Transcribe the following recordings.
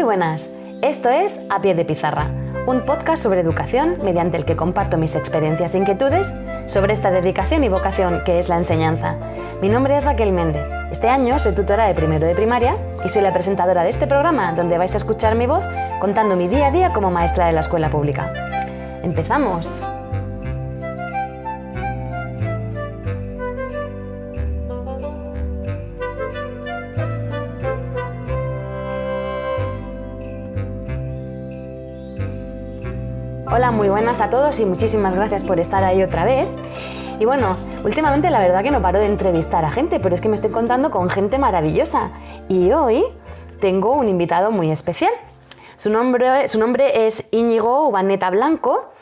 Muy buenas, esto es A Pie de Pizarra, un podcast sobre educación mediante el que comparto mis experiencias e inquietudes sobre esta dedicación y vocación que es la enseñanza. Mi nombre es Raquel Méndez. Este año soy tutora de primero de primaria y soy la presentadora de este programa donde vais a escuchar mi voz contando mi día a día como maestra de la escuela pública. ¡Empezamos! Hola, muy buenas a todos y muchísimas gracias por estar ahí otra vez. Y bueno, últimamente la verdad que no paro de entrevistar a gente, pero es que me estoy contando con gente maravillosa. Y hoy tengo un invitado muy especial. Su nombre, su nombre es Íñigo Ubaneta Blanco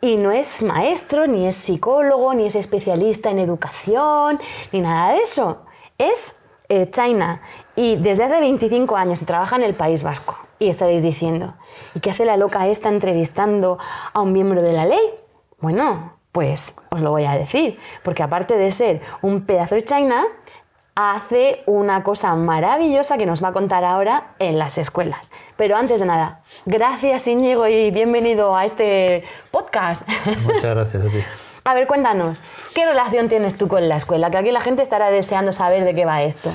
y no es maestro, ni es psicólogo, ni es especialista en educación, ni nada de eso. Es eh, China y desde hace 25 años trabaja en el País Vasco. Y estaréis diciendo, ¿y qué hace la loca esta entrevistando a un miembro de la ley? Bueno, pues os lo voy a decir, porque aparte de ser un pedazo de China, hace una cosa maravillosa que nos va a contar ahora en las escuelas. Pero antes de nada, gracias Íñigo y bienvenido a este podcast. Muchas gracias a ti. A ver, cuéntanos, ¿qué relación tienes tú con la escuela? Que aquí la gente estará deseando saber de qué va esto.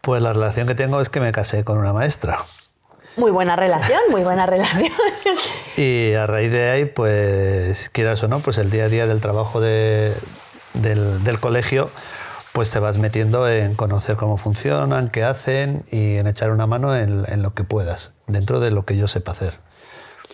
Pues la relación que tengo es que me casé con una maestra. Muy buena relación, muy buena relación. y a raíz de ahí, pues quieras o no, pues el día a día del trabajo del, del, colegio, pues te vas metiendo en conocer cómo funcionan, qué hacen y en echar una mano en lo que puedas, dentro de lo que yo sepa hacer.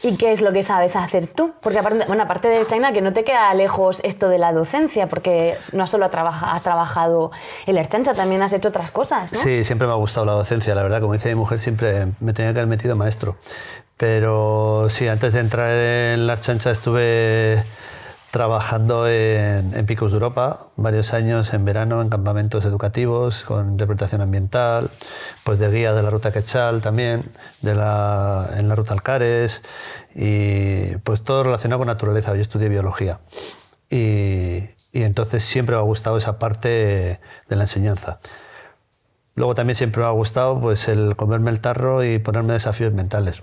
¿Y qué es lo que sabes hacer tú? Porque aparte, bueno, aparte de China, que no te queda lejos esto de la docencia, porque no solo has trabajado en la Erchancha, también has hecho otras cosas, ¿no? Sí, siempre me ha gustado la docencia, la verdad. Como dice mi mujer, siempre me tenía que haber metido maestro. Pero sí, antes de entrar en la Erchancha estuve trabajando en, Picos de Europa varios años en verano en campamentos educativos con interpretación ambiental, pues de guía de la ruta Quetzal también, de la, en la ruta Alcares y pues todo relacionado con naturaleza. Yo estudié biología y, y entonces siempre me ha gustado esa parte de la enseñanza. Luego también siempre me ha gustado pues el comerme el tarro y ponerme desafíos mentales.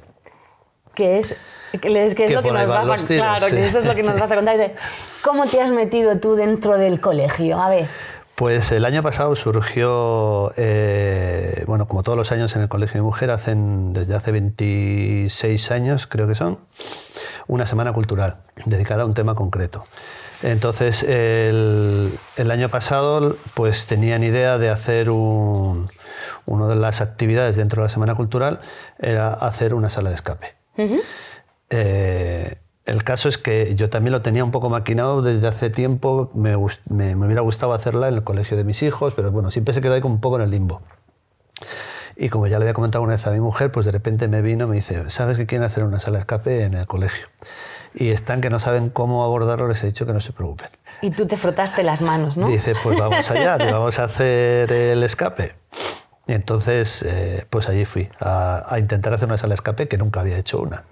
Que es que es, lo que nos vas a, claro, que eso es lo que nos vas a contar. ¿Cómo te has metido tú dentro del colegio? A ver. Pues el año pasado surgió, eh, bueno, como todos los años en el Colegio de Mujer, hacen, desde hace 26 años, creo que son, una semana cultural dedicada a un tema concreto. Entonces, el, año pasado, pues tenían idea de hacer un, una de las actividades dentro de la semana cultural, era hacer una sala de escape. Eh, el caso es que yo también lo tenía un poco maquinado desde hace tiempo, me, hubiera gustado hacerla en el colegio de mis hijos, pero bueno, siempre se quedó ahí como un poco en el limbo. Y como ya le había comentado una vez a mi mujer, pues de repente me vino y me dice, ¿sabes que quieren hacer una sala de escape en el colegio? Y están que no saben cómo abordarlo, les he dicho que no se preocupen. Y tú te frotaste las manos, ¿no? Dice, pues vamos allá, vamos a hacer el escape. Y entonces, eh, pues allí fui a, a intentar hacer una sala de escape que nunca había hecho una.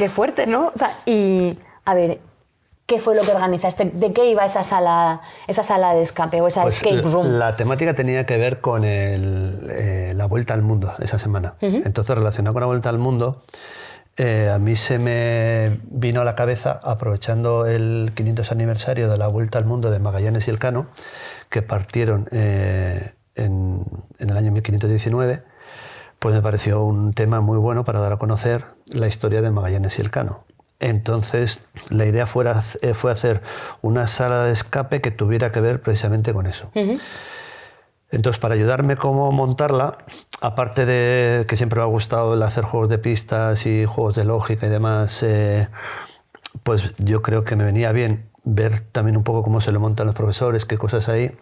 Qué fuerte, ¿no? O sea, y a ver, ¿qué fue lo que organizaste? ¿De qué iba esa sala, esa sala de escape o esa pues, escape room? La, temática tenía que ver con eh, la vuelta al mundo esa semana. Entonces, relacionado con la vuelta al mundo, eh, a mí se me vino a la cabeza, aprovechando el 500 aniversario de la vuelta al mundo de Magallanes y Elcano, que partieron eh, en, en el año 1519 pues me pareció un tema muy bueno para dar a conocer la historia de Magallanes y Elcano. Entonces, la idea fuera, eh, fue hacer una sala de escape que tuviera que ver precisamente con eso. Entonces, para ayudarme cómo montarla, aparte de que siempre me ha gustado el hacer juegos de pistas y juegos de lógica y demás, eh, pues yo creo que me venía bien ver también un poco cómo se lo montan los profesores, qué cosas hay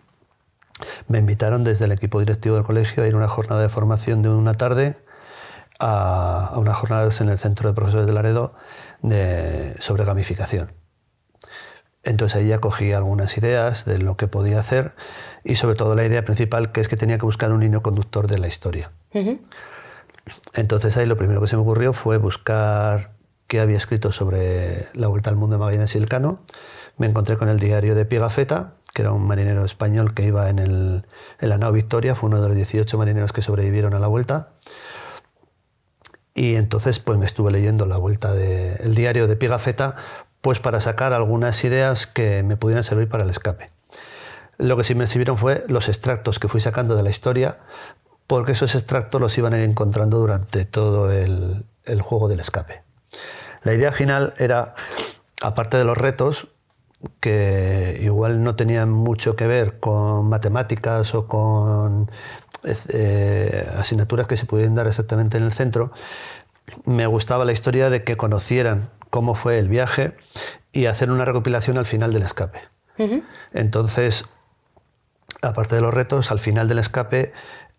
me invitaron desde el equipo directivo del colegio a ir a una jornada de formación de una tarde a, a unas jornadas en el Centro de Profesores de Laredo de, sobre gamificación. Entonces ahí ya cogí algunas ideas de lo que podía hacer y sobre todo la idea principal que es que tenía que buscar un niño conductor de la historia. Entonces ahí lo primero que se me ocurrió fue buscar qué había escrito sobre la vuelta al mundo de Magallanes y Elcano. Me encontré con el diario de Piegafeta que era un marinero español que iba en, el, en la nao Victoria, fue uno de los 18 marineros que sobrevivieron a la vuelta. y entonces pues me estuve leyendo la vuelta del diario de Pigafetta pues para sacar algunas ideas que me pudieran servir para el escape. Lo que sí me sirvieron fue los extractos que fui sacando de la historia, porque esos extractos los iban a ir encontrando durante todo el, el juego del escape. La idea final era, aparte de los retos, que igual no tenían mucho que ver con matemáticas o con eh, asignaturas que se pudieran dar exactamente en el centro, me gustaba la historia de que conocieran cómo fue el viaje y hacer una recopilación al final del escape. Entonces, aparte de los retos, al final del escape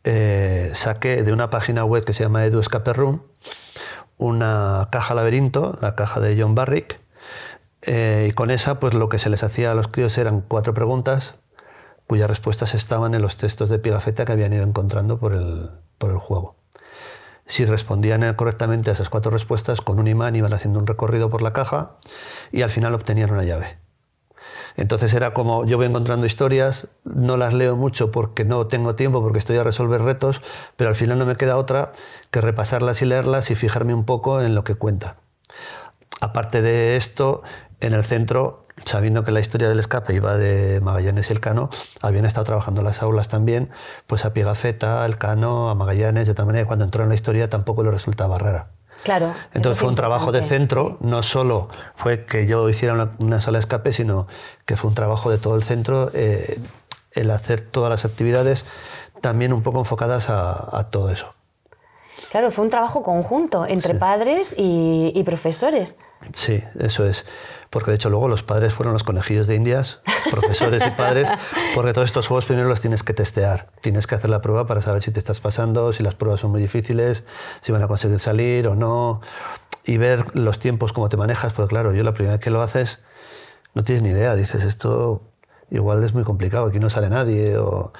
eh, saqué de una página web que se llama Edu Escape Room una caja laberinto, la caja de John Barrick, eh, y con esa, pues lo que se les hacía a los críos eran cuatro preguntas cuyas respuestas estaban en los textos de Pigafetta que habían ido encontrando por el, por el juego. Si respondían correctamente a esas cuatro respuestas, con un imán iban haciendo un recorrido por la caja y al final obtenían una llave. Entonces era como yo voy encontrando historias, no las leo mucho porque no tengo tiempo, porque estoy a resolver retos, pero al final no me queda otra que repasarlas y leerlas y fijarme un poco en lo que cuenta. Aparte de esto, en el centro, sabiendo que la historia del escape iba de Magallanes y el Cano, habían estado trabajando las aulas también, pues a Pigafetta, al Cano, a Magallanes, de tal manera que cuando entró en la historia tampoco le resultaba rara. Claro. Entonces fue un trabajo de centro, no solo fue que yo hiciera una, sala de escape, sino que fue un trabajo de todo el centro, eh, el hacer todas las actividades también un poco enfocadas a, todo eso. Claro, fue un trabajo conjunto entre padres y profesores. Sí, eso es. Porque de hecho luego los padres fueron los conejillos de indias, profesores y padres, porque todos estos juegos primero los tienes que testear, tienes que hacer la prueba para saber si te estás pasando, si las pruebas son muy difíciles, si van a conseguir salir o no, y ver los tiempos, cómo te manejas, porque claro, yo la primera vez que lo haces no tienes ni idea, dices esto igual es muy complicado, aquí no sale nadie, o...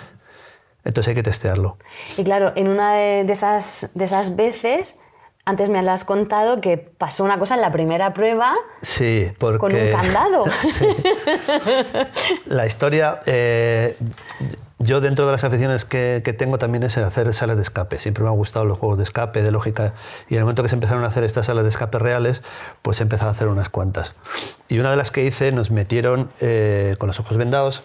entonces hay que testearlo. Y claro, en una de, esas, de esas veces antes me has contado que pasó una cosa en la primera prueba sí, porque... con un candado. La historia, eh, yo dentro de las aficiones que, tengo también es hacer salas de escape. Siempre me han gustado los juegos de escape, de lógica. Y en el momento que se empezaron a hacer estas salas de escape reales, pues he empezado a hacer unas cuantas. Y una de las que hice nos metieron eh, con los ojos vendados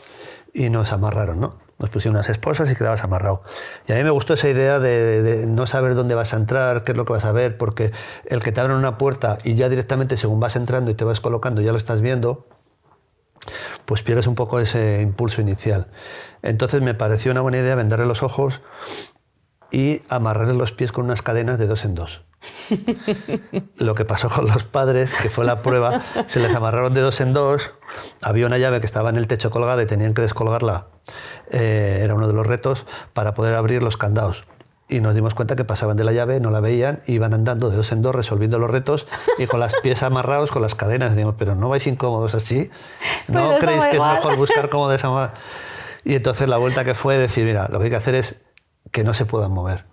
y nos amarraron, ¿no? Nos pusieron unas esposas y quedabas amarrado. Y a mí me gustó esa idea de, no saber dónde vas a entrar, qué es lo que vas a ver, porque el que te abren una puerta y ya directamente según vas entrando y te vas colocando ya lo estás viendo, pues pierdes un poco ese impulso inicial. Entonces me pareció una buena idea vendarle los ojos y amarrarle los pies con unas cadenas de dos en dos. Lo que pasó con los padres, que fue la prueba, se les amarraron de dos en dos, había una llave que estaba en el techo colgada y tenían que descolgarla, eh, era uno de los retos, para poder abrir los candados. Y nos dimos cuenta que pasaban de la llave, no la veían, iban andando de dos en dos resolviendo los retos y con las pies amarrados, con las cadenas. Decimos, pero no vais incómodos así. ¿No pues creéis que es mejor buscar cómo desamarrar? Y entonces la vuelta que fue decir, mira, lo que hay que hacer es que no se puedan mover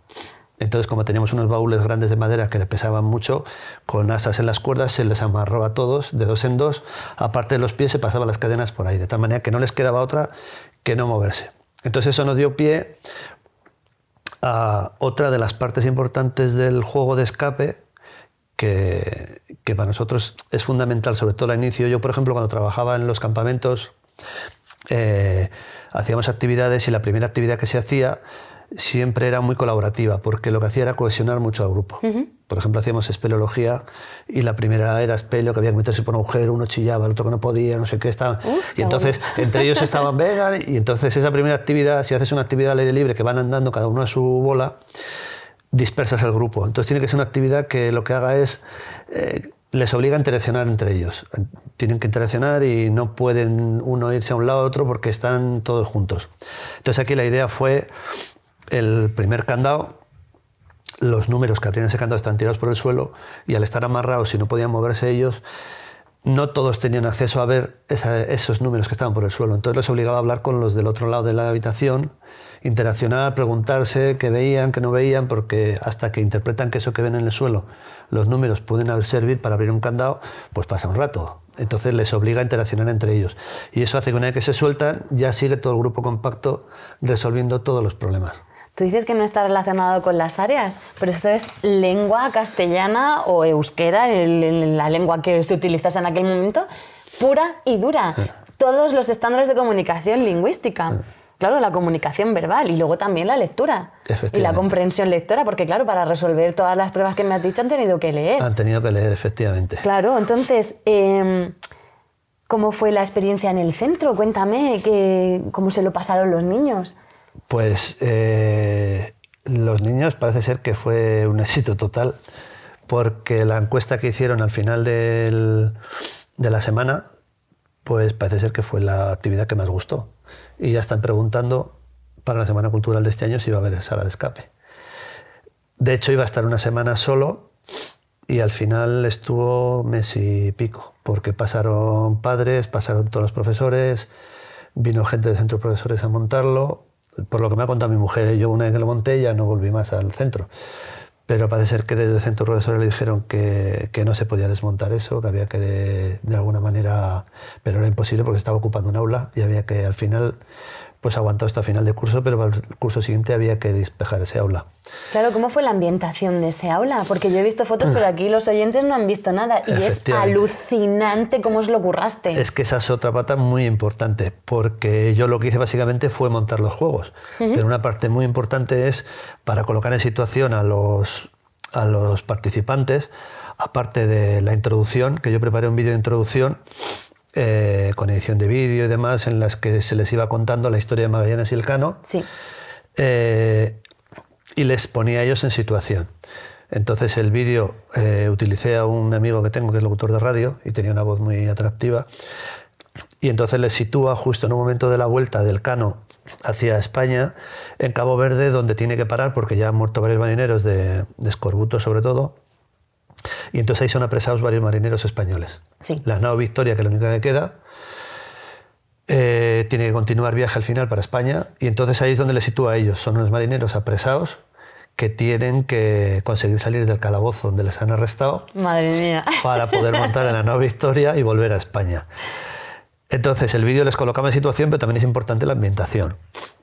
entonces, como teníamos unos baúles grandes de madera que le pesaban mucho, con asas en las cuerdas se les amarraba a todos de dos en dos. Aparte de los pies se pasaban las cadenas por ahí, de tal manera que no les quedaba otra que no moverse. Entonces eso nos dio pie a otra de las partes importantes del juego de escape, que, para nosotros es fundamental, sobre todo al inicio. Yo, por ejemplo, cuando trabajaba en los campamentos, eh, hacíamos actividades y la primera actividad que se hacía siempre era muy colaborativa, porque lo que hacía era cohesionar mucho al grupo. Por ejemplo, hacíamos espeleología y la primera era espeleo, que había que meterse por un agujero, uno chillaba, el otro que no podía, no sé qué, estaba. y entonces, entre ellos estaban vegan, y entonces esa primera actividad, si haces una actividad al aire libre, que van andando cada uno a su bola, dispersas el grupo. Entonces tiene que ser una actividad que lo que haga es... Eh, les obliga a interaccionar entre ellos. Tienen que interaccionar y no pueden uno irse a un lado a otro porque están todos juntos. Entonces aquí la idea fue el primer candado, los números que abrían ese candado están tirados por el suelo y al estar amarrados y no podían moverse ellos, no todos tenían acceso a ver esos números que estaban por el suelo. Entonces les obligaba a hablar con los del otro lado de la habitación, interaccionar, preguntarse qué veían, qué no veían, porque hasta que interpretan que eso que ven en el suelo, los números pueden servir para abrir un candado, pues pasa un rato. Entonces les obliga a interaccionar entre ellos. Y eso hace que una vez que se sueltan, ya sigue todo el grupo compacto resolviendo todos los problemas. Tú dices que no está relacionado con las áreas, pero esto es lengua castellana o euskera, la lengua que se utilizas en aquel momento, pura y dura. Todos los estándares de comunicación lingüística. Claro, la comunicación verbal y luego también la lectura. Y la comprensión lectora, porque claro, para resolver todas las pruebas que me has dicho han tenido que leer. Han tenido que leer, efectivamente. Claro, entonces, em, ¿cómo fue la experiencia en el centro? Cuéntame, que, ¿cómo se lo pasaron los niños? Pues eh, los niños parece ser que fue un éxito total, porque la encuesta que hicieron al final de la semana, pues parece ser que fue la actividad que más gustó y ya están preguntando para la Semana Cultural de este año si va a haber sala de escape. De hecho, iba a estar una semana solo y al final estuvo mes y pico, porque pasaron padres, pasaron todos los profesores, vino gente del centro de profesores a montarlo. Por lo que me ha contado mi mujer, yo una vez que lo monté ya no volví más al centro. Pero parece ser que desde el centro de profesores le dijeron que, que no se podía desmontar eso, que había que de, de, alguna manera, pero era imposible porque estaba ocupando un aula y había que al final pues aguantado hasta final de curso, pero para el curso siguiente había que despejar ese aula. Claro, ¿cómo fue la ambientación de ese aula? Porque yo he visto fotos, pero aquí los oyentes no han visto nada y es alucinante cómo os lo curraste. Es que esa es otra pata muy importante, porque yo lo que hice básicamente fue montar los juegos, pero una parte muy importante es para colocar en situación a los, a los participantes, aparte de la introducción, que yo preparé un vídeo de introducción eh, con edición de vídeo y demás, en las que se les iba contando la historia de Magallanes y el Cano. Sí. Eh, y les ponía a ellos en situación. Entonces el vídeo eh, utilicé a un amigo que tengo que es locutor de radio y tenía una voz muy atractiva. Y entonces les sitúa justo en un momento de la vuelta del Cano hacia España, en Cabo Verde, donde tiene que parar porque ya han muerto varios marineros de, de escorbuto sobre todo y entonces ahí son apresados varios marineros españoles. La nao Victoria, que es la única que queda, eh, tiene que continuar viaje al final para España y entonces ahí es donde le sitúa a ellos. Son unos marineros apresados que tienen que conseguir salir del calabozo donde les han arrestado Madre mía. para poder montar en la nao Victoria y volver a España. Entonces el vídeo les colocaba en situación, pero también es importante la ambientación.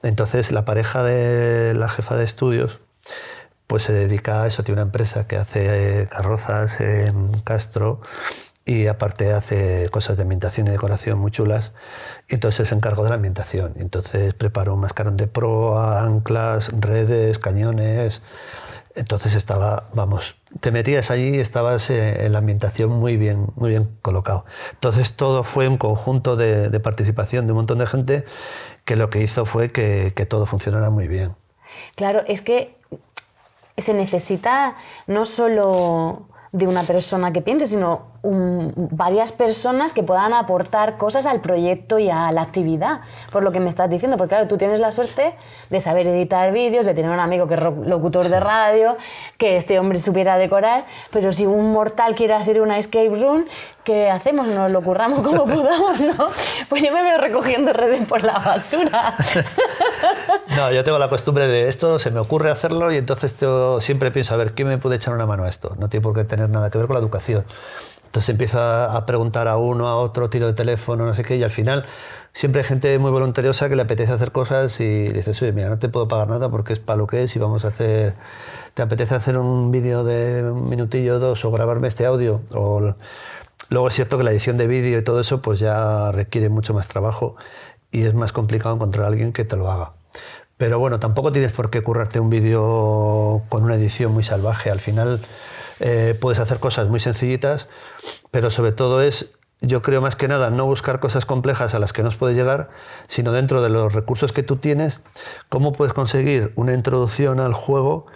Entonces la pareja de la jefa de estudios pues se dedica a eso, tiene una empresa que hace eh, carrozas en Castro y aparte hace cosas de ambientación y decoración muy chulas. Entonces se encargó de la ambientación. Entonces preparó un mascarón de proa, anclas, redes, cañones. Entonces estaba, vamos, te metías allí y estabas eh, en la ambientación muy bien, muy bien colocado. Entonces todo fue un conjunto de, participación de un montón de gente que lo que hizo fue que, que todo funcionara muy bien. Claro, es que se necesita no solo de una persona que piense, sino varias personas que puedan aportar cosas al proyecto y a la actividad, por lo que me estás diciendo, porque claro, tú tienes la suerte de saber editar vídeos, de tener un amigo que es locutor de radio, que este hombre supiera decorar, pero si un mortal quiere hacer una escape room, ¿qué hacemos? Nos lo curramos como podamos, ¿no? Pues yo me veo recogiendo redes por la basura. no, yo tengo la costumbre de esto, se me ocurre hacerlo y entonces yo siempre pienso, a ver, ¿quién me puede echar una mano a esto? No tiene por qué tener nada que ver con la educación. Entonces empieza a preguntar a uno, a otro, tiro de teléfono, no sé qué, y al final siempre hay gente muy voluntariosa que le apetece hacer cosas y dices, oye, mira, no te puedo pagar nada porque es para lo que es y vamos a hacer, ¿te apetece hacer un vídeo de un minutillo o dos o grabarme este audio? O... Luego es cierto que la edición de vídeo y todo eso pues ya requiere mucho más trabajo y es más complicado encontrar a alguien que te lo haga. Pero bueno, tampoco tienes por qué currarte un vídeo con una edición muy salvaje. Al final eh, puedes hacer cosas muy sencillitas, pero sobre todo es, yo creo más que nada, no buscar cosas complejas a las que no puedes llegar, sino dentro de los recursos que tú tienes, cómo puedes conseguir una introducción al juego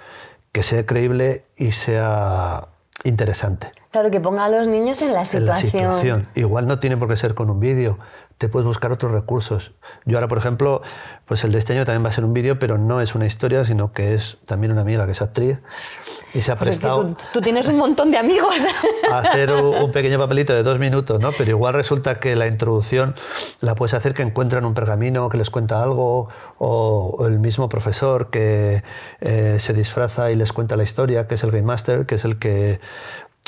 que sea creíble y sea interesante. Claro, que ponga a los niños en la situación. En la situación. Igual no tiene por qué ser con un vídeo, te puedes buscar otros recursos. Yo ahora, por ejemplo, pues el de este año también va a ser un vídeo, pero no es una historia, sino que es también una amiga que es actriz y se ha prestado. tú, tienes un montón de amigos. A hacer un, pequeño papelito de dos minutos, ¿no? Pero igual resulta que la introducción la puedes hacer que encuentran un pergamino que les cuenta algo, o, el mismo profesor que eh, se disfraza y les cuenta la historia, que es el Game Master, que es el que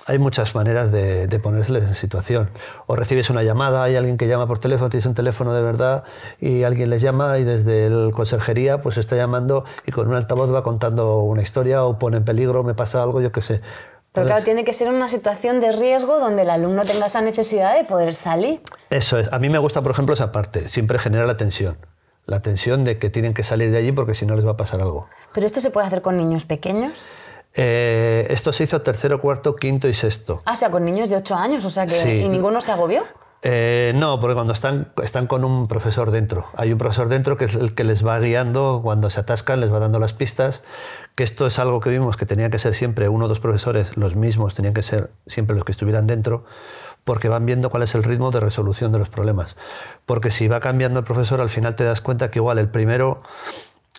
hay muchas maneras de, de ponérseles en situación. O recibes una llamada, hay alguien que llama por teléfono, tienes un teléfono de verdad y alguien les llama y desde el conserjería pues está llamando y con un altavoz va contando una historia o pone en peligro, me pasa algo, yo qué sé. Pero claro, tiene que ser una situación de riesgo donde el alumno tenga esa necesidad de poder salir. Eso es. A mí me gusta, por ejemplo, esa parte. Siempre genera la tensión. La tensión de que tienen que salir de allí porque si no les va a pasar algo. ¿Pero esto se puede hacer con niños pequeños? Eh, esto se hizo tercero, cuarto, quinto y sexto. Ah, o sea, con niños de 8 años, o sea que. ¿Y ninguno se agobió? Eh, no, porque cuando están, están con un profesor dentro. Hay un profesor dentro que es el que les va guiando, cuando se atascan les va dando las pistas, que esto es algo que vimos que tenía que ser siempre uno o dos profesores, los mismos, tenían que ser siempre los que estuvieran dentro, porque van viendo cuál es el ritmo de resolución de los problemas. Porque si va cambiando el profesor, al final te das cuenta que igual el primero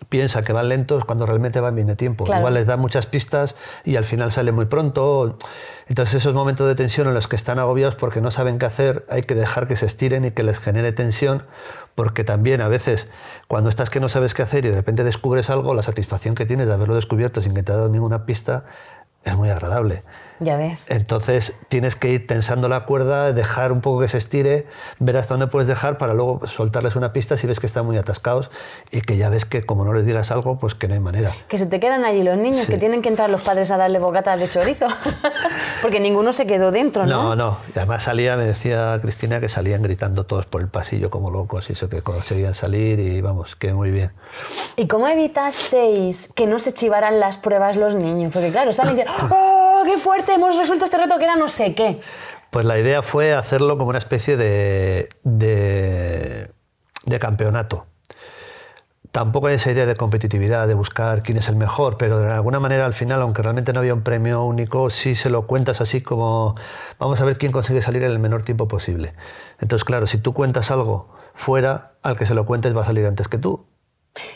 piensa que van lentos cuando realmente van bien de tiempo. Igual les da muchas pistas y al final sale muy pronto. Entonces esos momentos de tensión en los que están agobiados porque no saben qué hacer, hay que dejar que se estiren y que les genere tensión, porque también a veces cuando estás que no sabes qué hacer y de repente descubres algo, la satisfacción que tienes de haberlo descubierto sin que te haya dado ninguna pista es muy agradable. Ya ves. Entonces tienes que ir tensando la cuerda, dejar un poco que se estire, ver hasta dónde puedes dejar para luego soltarles una pista si ves que están muy atascados y que ya ves que como no les digas algo, pues que no hay manera. Que se te quedan allí los niños, que tienen que entrar los padres a darle bocata de chorizo, porque ninguno se quedó dentro, ¿no? No, no. Y además salía, me decía Cristina, que salían gritando todos por el pasillo como locos y eso que conseguían salir y vamos, que muy bien. ¿Y cómo evitasteis que no se chivaran las pruebas los niños? Porque claro, salen y dicen, ¡oh, qué fuerte! Hemos resuelto este reto que era no sé qué. Pues la idea fue hacerlo como una especie de, de, campeonato. Tampoco hay esa idea de competitividad, de buscar quién es el mejor, pero de alguna manera al final, aunque realmente no había un premio único, sí se lo cuentas así como vamos a ver quién consigue salir en el menor tiempo posible. Entonces, claro, si tú cuentas algo fuera, al que se lo cuentes va a salir antes que tú.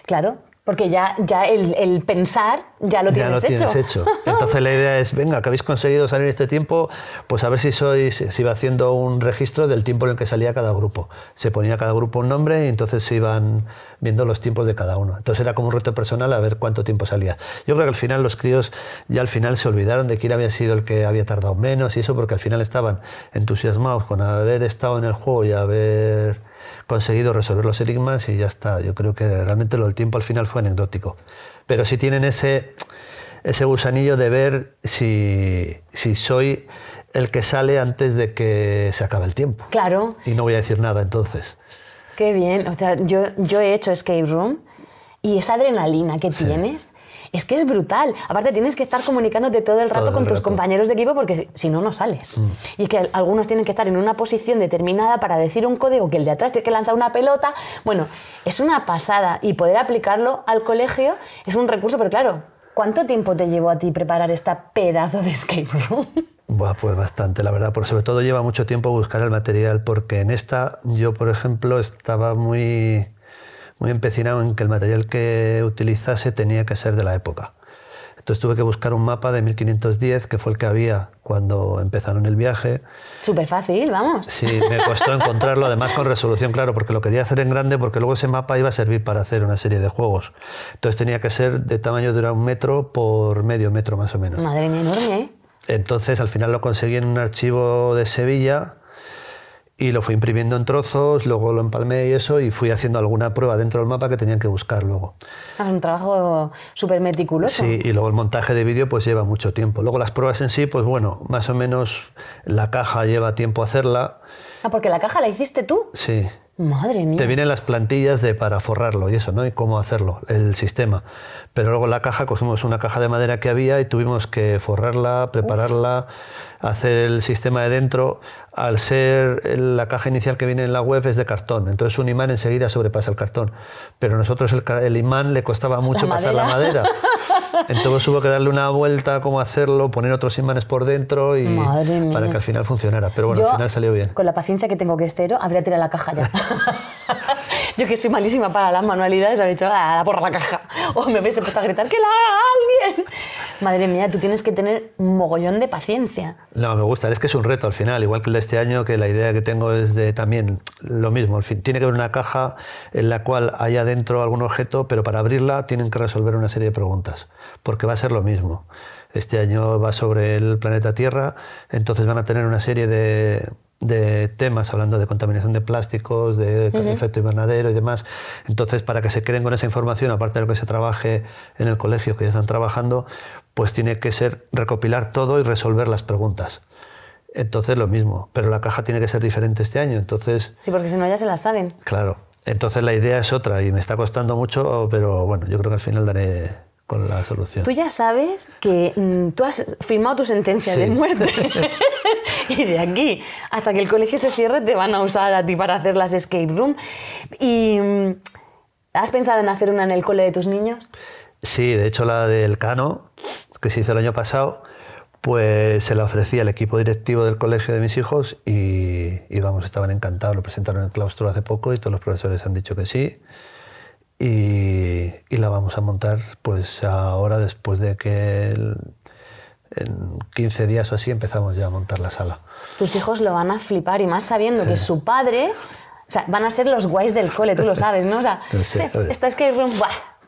Claro, porque ya, ya el, pensar ya lo tienes, ya lo tienes hecho. Entonces la idea es, venga, que habéis conseguido salir este tiempo, pues a ver si sois, se iba haciendo un registro del tiempo en el que salía cada grupo. Se ponía cada grupo un nombre y entonces se iban viendo los tiempos de cada uno. Entonces era como un reto personal a ver cuánto tiempo salía. Yo creo que al final los críos ya al final se olvidaron de quién había sido el que había tardado menos y eso porque al final estaban entusiasmados con haber estado en el juego y haber conseguido resolver los enigmas y ya está. Yo creo que realmente lo del tiempo al final fue anecdótico. Pero sí tienen ese, ese gusanillo de ver si, si soy el que sale antes de que se acabe el tiempo. Claro. Y no voy a decir nada entonces. Qué bien. O sea, yo, yo he hecho escape room y esa adrenalina que tienes es que es brutal. Aparte, tienes que estar comunicándote todo el rato con tus compañeros de equipo porque si no, no sales. Mm. Y que algunos tienen que estar en una posición determinada para decir un código que el de atrás tiene que lanzar una pelota. Bueno, es una pasada y poder aplicarlo al colegio es un recurso, pero claro, ¿cuánto tiempo te llevó a ti preparar esta pedazo de escape room? Buah, pues bastante, la verdad. Por sobre todo lleva mucho tiempo buscar el material, porque en esta yo, por ejemplo, estaba muy muy empecinado en que el material que utilizase tenía que ser de la época. Entonces tuve que buscar un mapa de 1510, que fue el que había cuando empezaron el viaje. Súper fácil, vamos. Sí, me costó encontrarlo, además con resolución, claro, porque lo quería hacer en grande, porque luego ese mapa iba a servir para hacer una serie de juegos. Entonces tenía que ser de tamaño de un metro por medio metro más o menos. Madre mía, enorme, ¿eh? Entonces al final lo conseguí en un archivo de Sevilla y lo fui imprimiendo en trozos, luego lo empalmé y eso, y fui haciendo alguna prueba dentro del mapa que tenían que buscar luego. Es un trabajo súper meticuloso. Sí, y luego el montaje de vídeo pues lleva mucho tiempo. Luego las pruebas en sí, pues bueno, más o menos la caja lleva tiempo hacerla. Ah, porque la caja la hiciste tú. Sí. Madre mía. Te vienen las plantillas de para forrarlo y eso, ¿no? Y cómo hacerlo, el sistema. Pero luego la caja, cogimos una caja de madera que había y tuvimos que forrarla, prepararla, hacer el sistema de dentro al ser la caja inicial que viene en la web es de cartón, entonces un imán enseguida sobrepasa el cartón. Pero a nosotros el, imán le costaba mucho pasar la madera. Entonces hubo que darle una vuelta, cómo hacerlo, poner otros imanes por dentro y para que al final funcionara. Pero bueno, al final salió bien. Con la paciencia que tengo que estero, habría tirado la caja ya. Yo que soy malísima para las manualidades, he dicho, ah, la porra la caja. O me hubiese puesto a gritar, ¡que la haga alguien! Madre mía, tú tienes que tener un mogollón de paciencia. No, me gusta, es que es un reto al final, igual que el de este año, que la idea que tengo es de también lo mismo. Tiene que haber una caja en la cual haya dentro algún objeto, pero para abrirla tienen que resolver una serie de preguntas, porque va a ser lo mismo. Este año va sobre el planeta Tierra, entonces van a tener una serie de, temas hablando de contaminación de plásticos, de efecto invernadero y demás. Entonces, para que se queden con esa información, aparte de lo que se trabaje en el colegio, que ya están trabajando, pues tiene que ser recopilar todo y resolver las preguntas. Entonces, lo mismo, pero la caja tiene que ser diferente este año. Entonces, sí, porque si no ya se la saben. Claro. Entonces la idea es otra y me está costando mucho, pero bueno, yo creo que al final daré, con la solución. Tú ya sabes que mm, tú has firmado tu sentencia de muerte y de aquí hasta que el colegio se cierre te van a usar a ti para hacer las escape room. ¿Y mm, has pensado en hacer una en el cole de tus niños? Sí, de hecho la del Cano, que se hizo el año pasado, pues se la ofrecí al equipo directivo del colegio de mis hijos y, y vamos, estaban encantados, lo presentaron en el claustro hace poco y todos los profesores han dicho que sí y, la vamos a montar pues ahora después de que en 15 días o así empezamos ya a montar la sala. Tus hijos lo van a flipar y más sabiendo que su padre, o sea, van a ser los guays del cole, tú lo sabes, ¿no? O sea, esta es que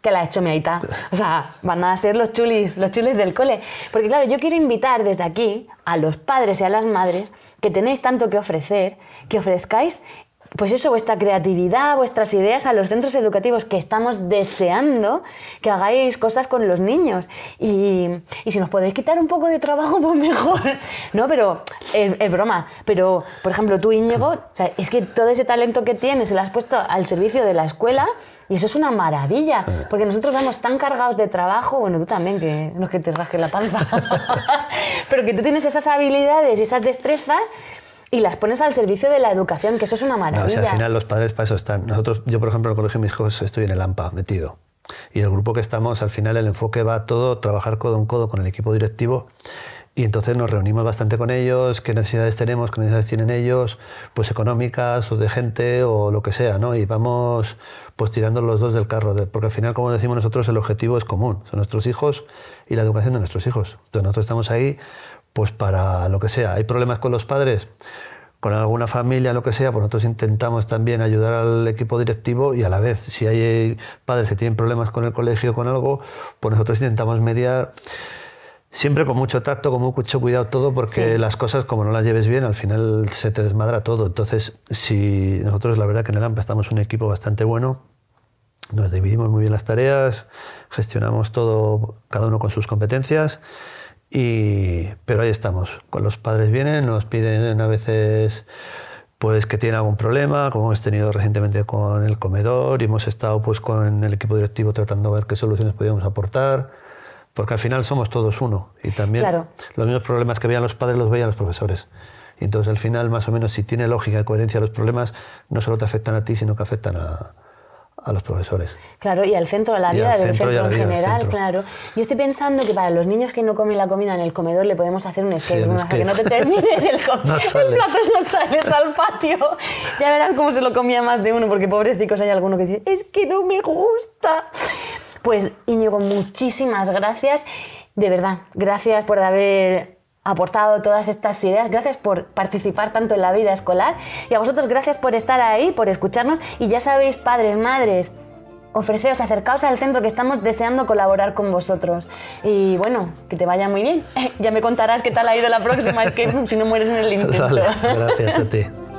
que la ha hecho mi aita. O sea, van a ser los chulis, los chulis del cole. Porque claro, yo quiero invitar desde aquí a los padres y a las madres que tenéis tanto que ofrecer, que ofrezcáis pues eso, vuestra creatividad, vuestras ideas a los centros educativos que estamos deseando que hagáis cosas con los niños. Y, si nos podéis quitar un poco de trabajo, pues mejor. No, pero es, broma. Pero, por ejemplo, tú, Íñigo, es que todo ese talento que tienes se lo has puesto al servicio de la escuela. Y eso es una maravilla, eh. porque nosotros vamos tan cargados de trabajo, bueno, tú también, que no es que te rasque la panza, pero que tú tienes esas habilidades y esas destrezas y las pones al servicio de la educación, que eso es una maravilla. No, al final los padres para eso están. Nosotros, yo por ejemplo en el colegio de mis hijos estoy en el AMPA metido. Y el grupo que estamos, al final el enfoque va todo trabajar codo en codo con el equipo directivo y entonces nos reunimos bastante con ellos, qué necesidades tenemos, qué necesidades tienen ellos, pues económicas o de gente o lo que sea, ¿no? Y vamos pues tirando los dos del carro, porque al final, como decimos nosotros, el objetivo es común, son nuestros hijos y la educación de nuestros hijos. Entonces nosotros estamos ahí pues para lo que sea. ¿Hay problemas con los padres? Con alguna familia, lo que sea, pues nosotros intentamos también ayudar al equipo directivo y a la vez, si hay padres que tienen problemas con el colegio o con algo, pues nosotros intentamos mediar siempre con mucho tacto, con mucho cuidado todo, porque las cosas, como no las lleves bien, al final se te desmadra todo. Entonces, si nosotros, la verdad que en el AMPA estamos un equipo bastante bueno, nos dividimos muy bien las tareas, gestionamos todo, cada uno con sus competencias y, pero ahí estamos. Con los padres vienen, nos piden a veces pues que tienen algún problema, como hemos tenido recientemente con el comedor y hemos estado pues con el equipo directivo tratando de ver qué soluciones podíamos aportar, porque al final somos todos uno y también los mismos problemas que veían los padres los veían los profesores. Y entonces al final más o menos si tiene lógica y coherencia los problemas no solo te afectan a ti, sino que afectan a, a los profesores. Claro, y al centro de la vida, del centro, en general, claro. Yo estoy pensando que para los niños que no comen la comida en el comedor le podemos hacer un escape sí, que no te termines el, no el plato no sales al patio. Ya verán cómo se lo comía más de uno, porque pobrecicos hay alguno que dice, es que no me gusta. Pues Íñigo, muchísimas gracias. De verdad, gracias por haber aportado todas estas ideas. Gracias por participar tanto en la vida escolar y a vosotros gracias por estar ahí, por escucharnos y ya sabéis, padres, madres, ofreceos, acercaos al centro que estamos deseando colaborar con vosotros. Y bueno, que te vaya muy bien. ya me contarás qué tal ha ido la próxima, es que si no mueres en el intento. gracias a ti.